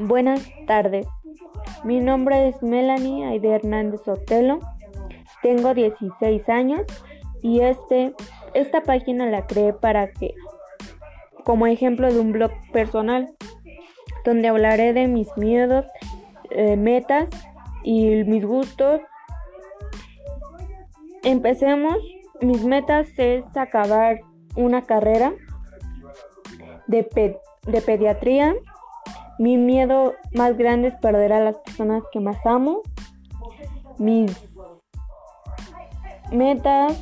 Buenas tardes. Mi nombre es Melanie Aide Hernández Otelo. Tengo 16 años y este, esta página la creé para que, como ejemplo de un blog personal, donde hablaré de mis miedos, eh, metas y mis gustos. Empecemos. Mis metas es acabar una carrera de, de pediatría. Mi miedo más grande es perder a las personas que más amo. Mis metas